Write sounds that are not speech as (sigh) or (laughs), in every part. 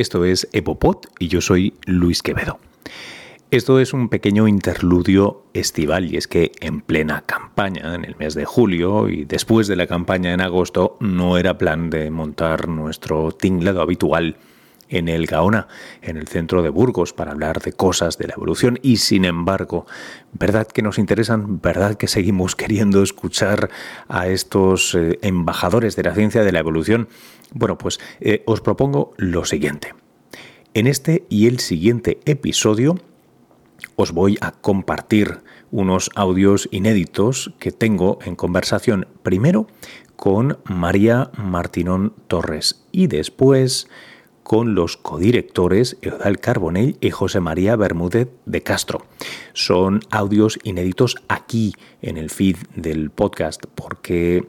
Esto es Epopod y yo soy Luis Quevedo. Esto es un pequeño interludio estival y es que en plena campaña, en el mes de julio y después de la campaña en agosto, no era plan de montar nuestro tinglado habitual en el Gaona, en el centro de Burgos, para hablar de cosas de la evolución y sin embargo, ¿verdad que nos interesan? ¿Verdad que seguimos (laughs) queriendo escuchar a estos eh, embajadores de la ciencia de la evolución? Bueno, pues eh, os propongo lo siguiente. En este y el siguiente episodio os voy a compartir unos audios inéditos que tengo en conversación primero con María Martinón Torres y después con los codirectores Eudal Carbonell y José María Bermúdez de Castro. Son audios inéditos aquí en el feed del podcast porque eh,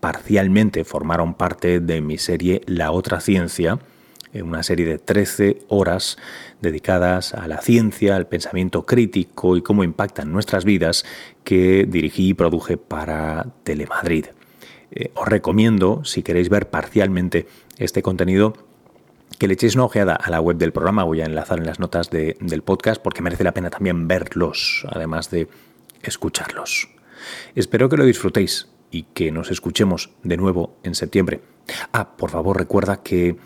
parcialmente formaron parte de mi serie La otra ciencia, una serie de 13 horas dedicadas a la ciencia, al pensamiento crítico y cómo impactan nuestras vidas que dirigí y produje para Telemadrid. Eh, os recomiendo, si queréis ver parcialmente este contenido, que le echéis una ojeada a la web del programa, voy a enlazar en las notas del podcast porque merece la pena también verlos, además de escucharlos. Espero que lo disfrutéis y que nos escuchemos de nuevo en septiembre. Ah, por favor recuerda que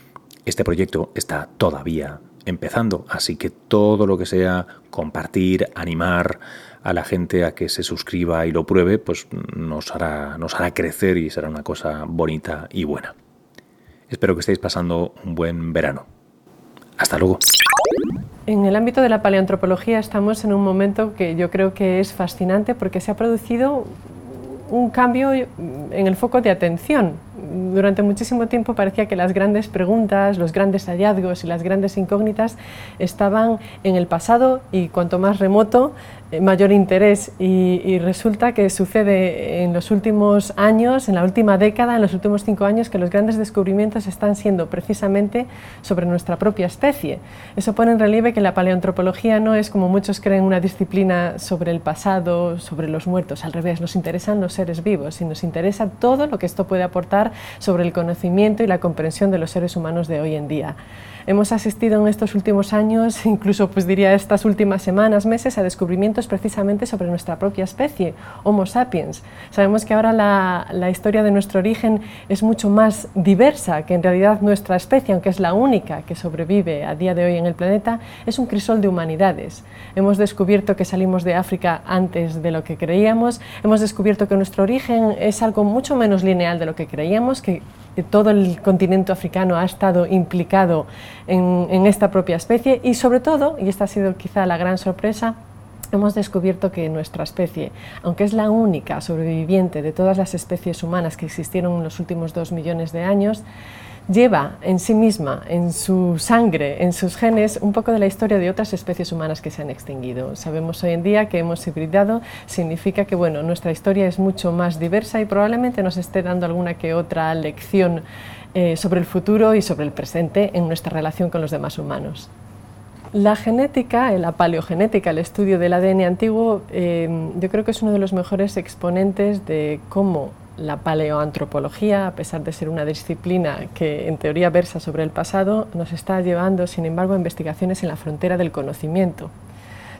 este proyecto está todavía empezando, así que todo lo que sea compartir, animar a la gente a que se suscriba y lo pruebe, pues nos hará, nos hará crecer y será una cosa bonita y buena. Espero que estéis pasando un buen verano. Hasta luego. En el ámbito de la paleoantropología estamos en un momento que yo creo que es fascinante porque se ha producido un cambio en el foco de atención. Durante muchísimo tiempo parecía que las grandes preguntas, los grandes hallazgos y las grandes incógnitas estaban en el pasado y cuanto más remoto, mayor interés y, resulta que sucede en los últimos años, en la última década, en los últimos cinco años, que los grandes descubrimientos están siendo precisamente sobre nuestra propia especie. Eso pone en relieve que la paleoantropología no es, como muchos creen, una disciplina sobre el pasado, sobre los muertos. Al revés, nos interesan los seres vivos y nos interesa todo lo que esto puede aportar sobre el conocimiento y la comprensión de los seres humanos de hoy en día. Hemos asistido en estos últimos años, (laughs) incluso pues diría estas últimas semanas, meses, a descubrimientos precisamente sobre nuestra propia especie, Homo sapiens. Sabemos que ahora la, la historia de nuestro origen es mucho más diversa, que en realidad nuestra especie, aunque es la única que sobrevive a día de hoy en el planeta, es un crisol de humanidades. Hemos descubierto que salimos de África antes de lo que creíamos, hemos descubierto que nuestro origen es algo mucho menos lineal de lo que creíamos, que todo el continente africano ha estado implicado en, esta propia especie y sobre todo, y esta ha sido quizá la gran sorpresa, hemos descubierto que nuestra especie, aunque es la única sobreviviente de todas las especies humanas que existieron en los últimos dos millones de años, lleva en sí misma, en su sangre, en sus genes, un poco de la historia de otras especies humanas que se han extinguido. Sabemos hoy en día que hemos hibridado, significa que bueno, nuestra historia es mucho más diversa y probablemente nos esté dando alguna que otra lección eh, sobre el futuro y sobre el presente en nuestra relación con los demás humanos. La genética, la paleogenética, el estudio del ADN antiguo, eh, yo creo que es uno de los mejores exponentes de cómo la paleoantropología, a pesar de ser una disciplina que en teoría versa sobre el pasado, nos está llevando, sin embargo, a investigaciones en la frontera del conocimiento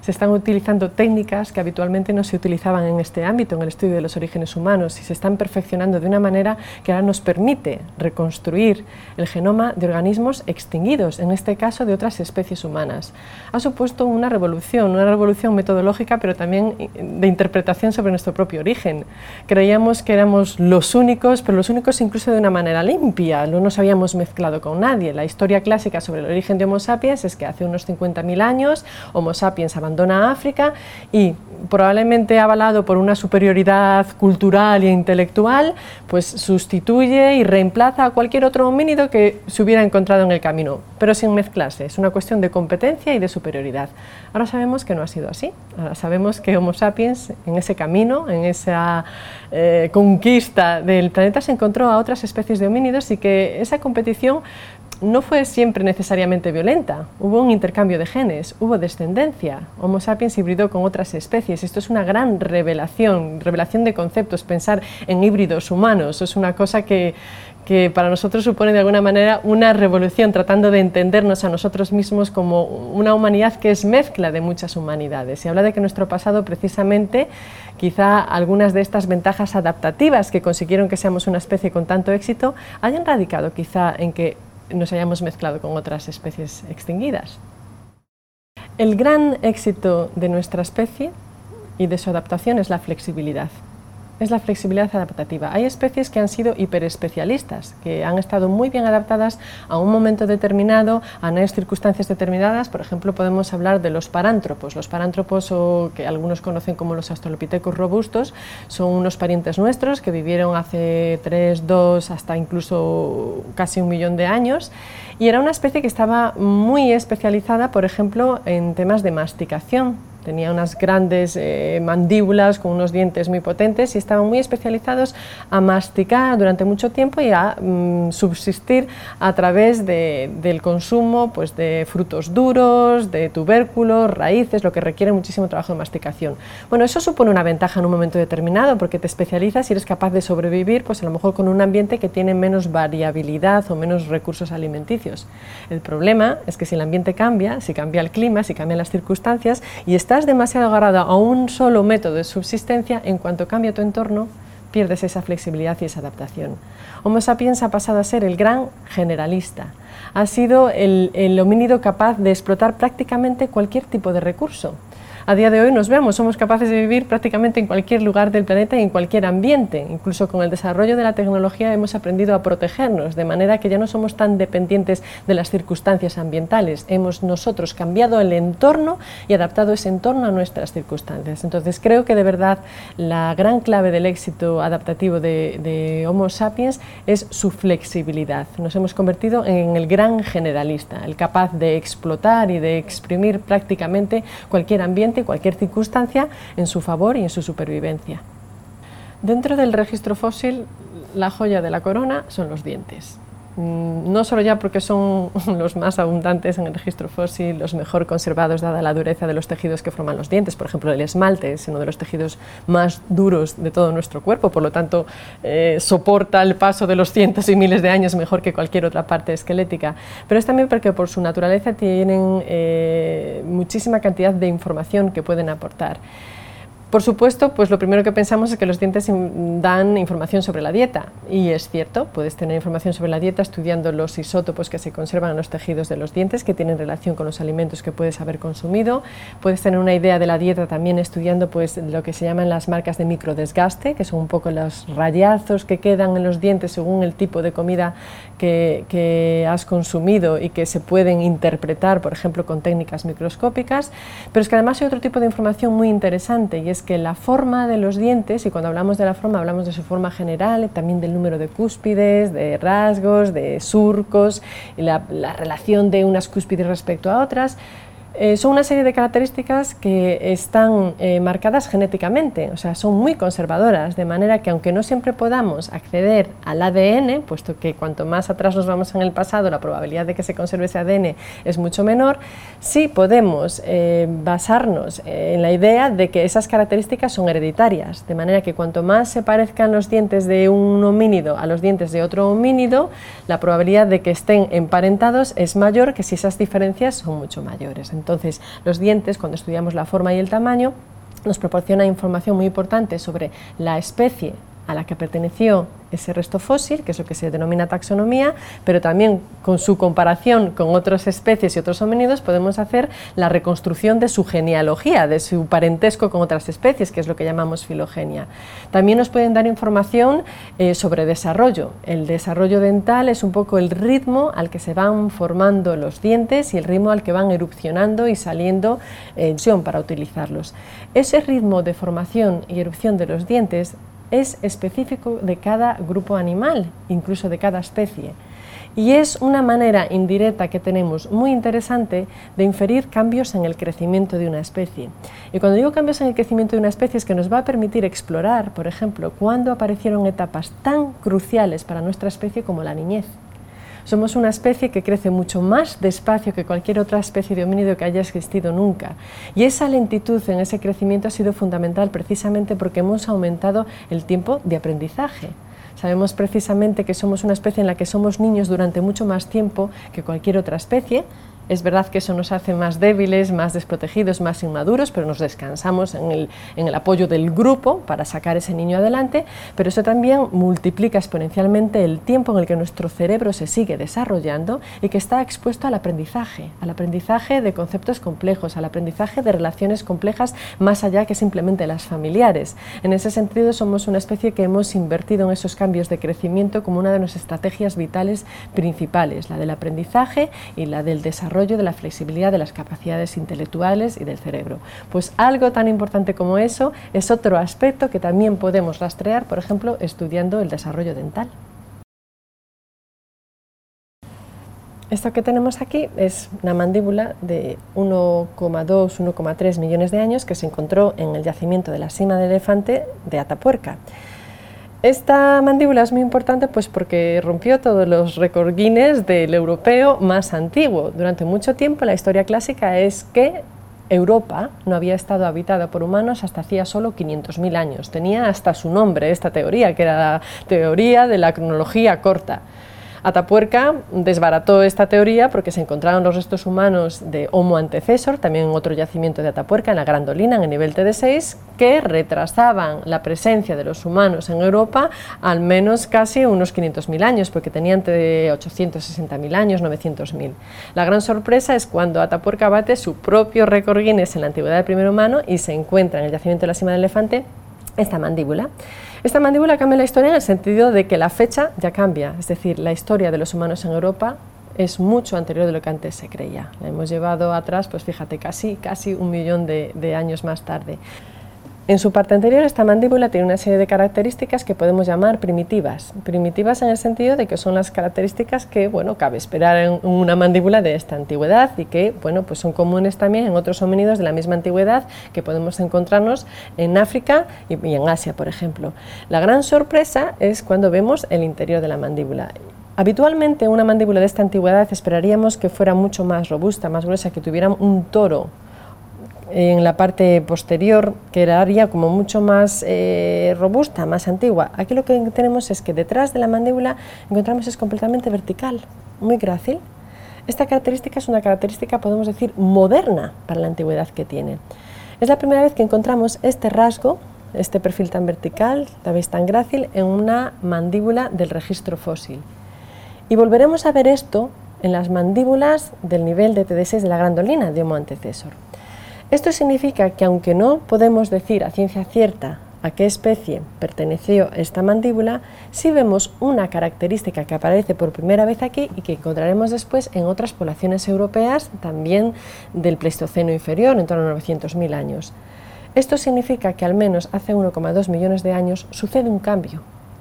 se están utilizando técnicas que habitualmente no se utilizaban en este ámbito, en el estudio de los orígenes humanos, y se están perfeccionando de una manera que ahora nos permite reconstruir el genoma de organismos extinguidos, en este caso de otras especies humanas. Ha supuesto una revolución, una revolución metodológica, pero también de interpretación sobre nuestro propio origen. Creíamos que éramos los únicos, pero los únicos incluso de una manera limpia, no nos habíamos mezclado con nadie. La historia clásica sobre el origen de Homo sapiens es que hace unos 50.000 años Homo sapiens abandona África y probablemente avalado por una superioridad cultural e intelectual, pues sustituye y reemplaza a cualquier otro homínido que se hubiera encontrado en el camino, pero sin mezclarse. Es una cuestión de competencia y de superioridad. Ahora sabemos que no ha sido así. Ahora sabemos que Homo sapiens en ese camino, en esa eh, conquista del planeta, se encontró a otras especies de homínidos y que esa competición no fue siempre necesariamente violenta. Hubo un intercambio de genes, hubo descendencia. Homo sapiens hibridó con otras especies. Esto es una gran revelación, revelación de conceptos. Pensar en híbridos humanos es una cosa que, que para nosotros supone de alguna manera una revolución, tratando de entendernos a nosotros mismos como una humanidad que es mezcla de muchas humanidades. Y habla de que nuestro pasado precisamente, quizá algunas de estas ventajas adaptativas que consiguieron que seamos una especie con tanto éxito, hayan radicado quizá en que nos hayamos mezclado con otras especies extinguidas. El gran éxito de nuestra especie y de su adaptación es la flexibilidad es la flexibilidad adaptativa. Hay especies que han sido hiperespecialistas, que han estado muy bien adaptadas a un momento determinado, a unas circunstancias determinadas. Por ejemplo, podemos hablar de los parántropos. Los parántropos, o que algunos conocen como los australopithecus robustos, son unos parientes nuestros que vivieron hace 3, 2, hasta incluso casi un millón de años. Y era una especie que estaba muy especializada, por ejemplo, en temas de masticación Tenía unas grandes eh, mandíbulas con unos dientes muy potentes y estaban muy especializados a masticar durante mucho tiempo y a mm, subsistir a través del consumo pues, de frutos duros, de tubérculos, raíces, lo que requiere muchísimo trabajo de masticación. Bueno, eso supone una ventaja en un momento determinado porque te especializas y eres capaz de sobrevivir pues, a lo mejor con un ambiente que tiene menos variabilidad o menos recursos alimenticios. El problema es que si el ambiente cambia, si cambia el clima, si cambian las circunstancias y estás demasiado agarrado a un solo método de subsistencia, en cuanto cambia tu entorno, pierdes esa flexibilidad y esa adaptación. Homo sapiens ha pasado a ser el gran generalista. Ha sido el, el homínido capaz de explotar prácticamente cualquier tipo de recurso a día de hoy nos vemos, somos capaces de vivir prácticamente en cualquier lugar del planeta y en cualquier ambiente. Incluso con el desarrollo de la tecnología hemos aprendido a protegernos, de manera que ya no somos tan dependientes de las circunstancias ambientales. Hemos nosotros cambiado el entorno y adaptado ese entorno a nuestras circunstancias. Entonces creo que de verdad la gran clave del éxito adaptativo de, de Homo sapiens es su flexibilidad. Nos hemos convertido en el gran generalista, el capaz de explotar y de exprimir prácticamente cualquier ambiente cualquier circunstancia en su favor y en su supervivencia. Dentro del registro fósil, la joya de la corona son los dientes. Mm, no solo ya porque son (laughs) los más abundantes en el registro fósil, los mejor conservados dada la dureza de los tejidos que forman los dientes, por ejemplo el esmalte es uno de los tejidos más duros de todo nuestro cuerpo, por lo tanto eh, soporta el paso de los cientos y miles de años mejor que cualquier otra parte esquelética, pero es también porque por su naturaleza tienen eh, muchísima cantidad de información que pueden aportar. Por supuesto, pues lo primero que pensamos es que los dientes dan información sobre la dieta. Y es cierto, puedes tener información sobre la dieta estudiando los isótopos que se conservan en los tejidos de los dientes que tienen relación con los alimentos que puedes haber consumido, puedes tener una idea de la dieta también estudiando pues lo que se llaman las marcas de microdesgaste, que son un poco los rayazos que quedan en los dientes según el tipo de comida que, has consumido y que se pueden interpretar, por ejemplo, con técnicas microscópicas, pero es que además hay otro tipo de información muy interesante y es que la forma de los dientes, y cuando hablamos de la forma hablamos de su forma general, también del número de cúspides, de rasgos, de surcos, y la relación de unas cúspides respecto a otras, eh, son una serie de características que están eh, marcadas genéticamente, o sea, son muy conservadoras, de manera que aunque no siempre podamos acceder al ADN, puesto que cuanto más atrás nos vamos en el pasado, la probabilidad de que se conserve ese ADN es mucho menor, sí podemos eh, basarnos en la idea de que esas características son hereditarias, de manera que cuanto más se parezcan los dientes de un homínido a los dientes de otro homínido, la probabilidad de que estén emparentados es mayor que si esas diferencias son mucho mayores. Entonces, los dientes, cuando estudiamos la forma y el tamaño, nos proporciona información muy importante sobre la especie a la que perteneció ese resto fósil, que es lo que se denomina taxonomía, pero también con su comparación con otras especies y otros homínidos podemos hacer la reconstrucción de su genealogía, de su parentesco con otras especies, que es lo que llamamos filogenia. También nos pueden dar información eh, sobre desarrollo. El desarrollo dental es un poco el ritmo al que se van formando los dientes y el ritmo al que van erupcionando y saliendo en eh, para utilizarlos. Ese ritmo de formación y erupción de los dientes es específico de cada grupo animal, incluso de cada especie. Y es una manera indirecta que tenemos muy interesante de inferir cambios en el crecimiento de una especie. Y cuando digo cambios en el crecimiento de una especie es que nos va a permitir explorar, por ejemplo, cuándo aparecieron etapas tan cruciales para nuestra especie como la niñez. Somos una especie que crece mucho más despacio que cualquier otra especie de homínido que haya existido nunca. Y esa lentitud en ese crecimiento ha sido fundamental precisamente porque hemos aumentado el tiempo de aprendizaje. Sabemos precisamente que somos una especie en la que somos niños durante mucho más tiempo que cualquier otra especie es verdad que eso nos hace más débiles, más desprotegidos, más inmaduros, pero nos descansamos en el, apoyo del grupo para sacar ese niño adelante, pero eso también multiplica exponencialmente el tiempo en el que nuestro cerebro se sigue desarrollando y que está expuesto al aprendizaje, al aprendizaje de conceptos complejos, al aprendizaje de relaciones complejas más allá que simplemente las familiares. En ese sentido somos una especie que hemos invertido en esos cambios de crecimiento como una de nuestras estrategias vitales principales, la del aprendizaje y la del desarrollo de la flexibilidad de las capacidades intelectuales y del cerebro. Pues algo tan importante como eso es otro aspecto que también podemos rastrear, por ejemplo, estudiando el desarrollo dental. Esto que tenemos aquí es una mandíbula de 1,2, 1,3 millones de años que se encontró en el yacimiento de la cima del elefante de Atapuerca. Esta mandíbula es muy importante pues porque rompió todos los Guinness del europeo más antiguo. Durante mucho tiempo la historia clásica es que Europa no había estado habitada por humanos hasta hacía solo 500.000 años. Tenía hasta su nombre esta teoría, que era la teoría de la cronología corta. Atapuerca desbarató esta teoría porque se encontraron los restos humanos de Homo antecesor, también en otro yacimiento de Atapuerca, en la Grandolina, en el nivel TD6, que retrasaban la presencia de los humanos en Europa al menos casi unos 500.000 años, porque tenían de 860.000 años, 900.000. La gran sorpresa es cuando Atapuerca bate su propio récord Guinness en la antigüedad del primer humano y se encuentra en el yacimiento de la cima del elefante esta mandíbula. Esta mandíbula cambia la historia en el sentido de que la fecha ya cambia, es decir, la historia de los humanos en Europa es mucho anterior de lo que antes se creía. La hemos llevado atrás, pues fíjate, casi, casi un millón de años más tarde. En su parte anterior, esta mandíbula tiene una serie de características que podemos llamar primitivas. Primitivas en el sentido de que son las características que, bueno, cabe esperar en una mandíbula de esta antigüedad y que, bueno, pues son comunes también en otros homínidos de la misma antigüedad que podemos encontrarnos en África y, y en Asia, por ejemplo. La gran sorpresa es cuando vemos el interior de la mandíbula. Habitualmente una mandíbula de esta antigüedad esperaríamos que fuera mucho más robusta, más gruesa, que tuviera un toro en la parte posterior, que era área como mucho más eh, robusta, más antigua. Aquí lo que tenemos es que detrás de la mandíbula encontramos es completamente vertical, muy grácil. Esta característica es una característica, podemos decir, moderna para la antigüedad que tiene. Es la primera vez que encontramos este rasgo, este perfil tan vertical, la vez tan grácil, en una mandíbula del registro fósil. Y volveremos a ver esto en las mandíbulas del nivel de TD6 de la grandolina de Homo antecesor. Esto significa que aunque no podemos decir a ciencia cierta a qué especie perteneció esta mandíbula, sí vemos una característica que aparece por primera vez aquí y que encontraremos después en otras poblaciones europeas, también del Pleistoceno inferior, en torno a 900.000 años. Esto significa que al menos hace 1,2 millones de años sucede un cambio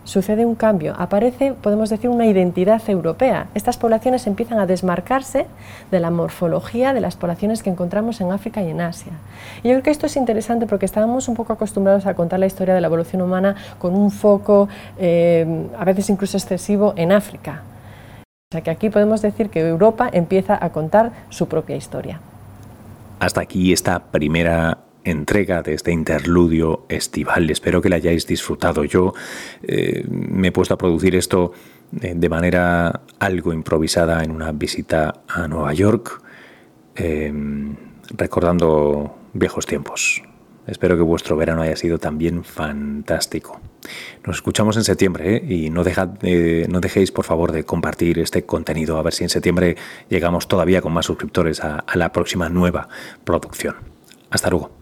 sucede un cambio, aparece, podemos decir, una identidad europea. Estas poblaciones empiezan a desmarcarse de la morfología de las poblaciones que encontramos en África y en Asia. Y yo creo que esto es interesante porque estábamos un poco acostumbrados a contar la historia de la evolución humana con un foco, eh, a veces incluso excesivo, en África. O sea que aquí podemos decir que Europa empieza a contar su propia historia. Hasta aquí esta primera entrega de este interludio estival. Espero que la hayáis disfrutado. Yo eh, me he puesto a producir esto eh, de manera algo improvisada en una visita a Nueva York, eh, recordando viejos tiempos. Espero que vuestro verano haya sido también fantástico. Nos escuchamos en septiembre y no, no dejéis por favor de compartir este contenido a ver si en septiembre llegamos todavía con más suscriptores a la próxima nueva producción. Hasta luego.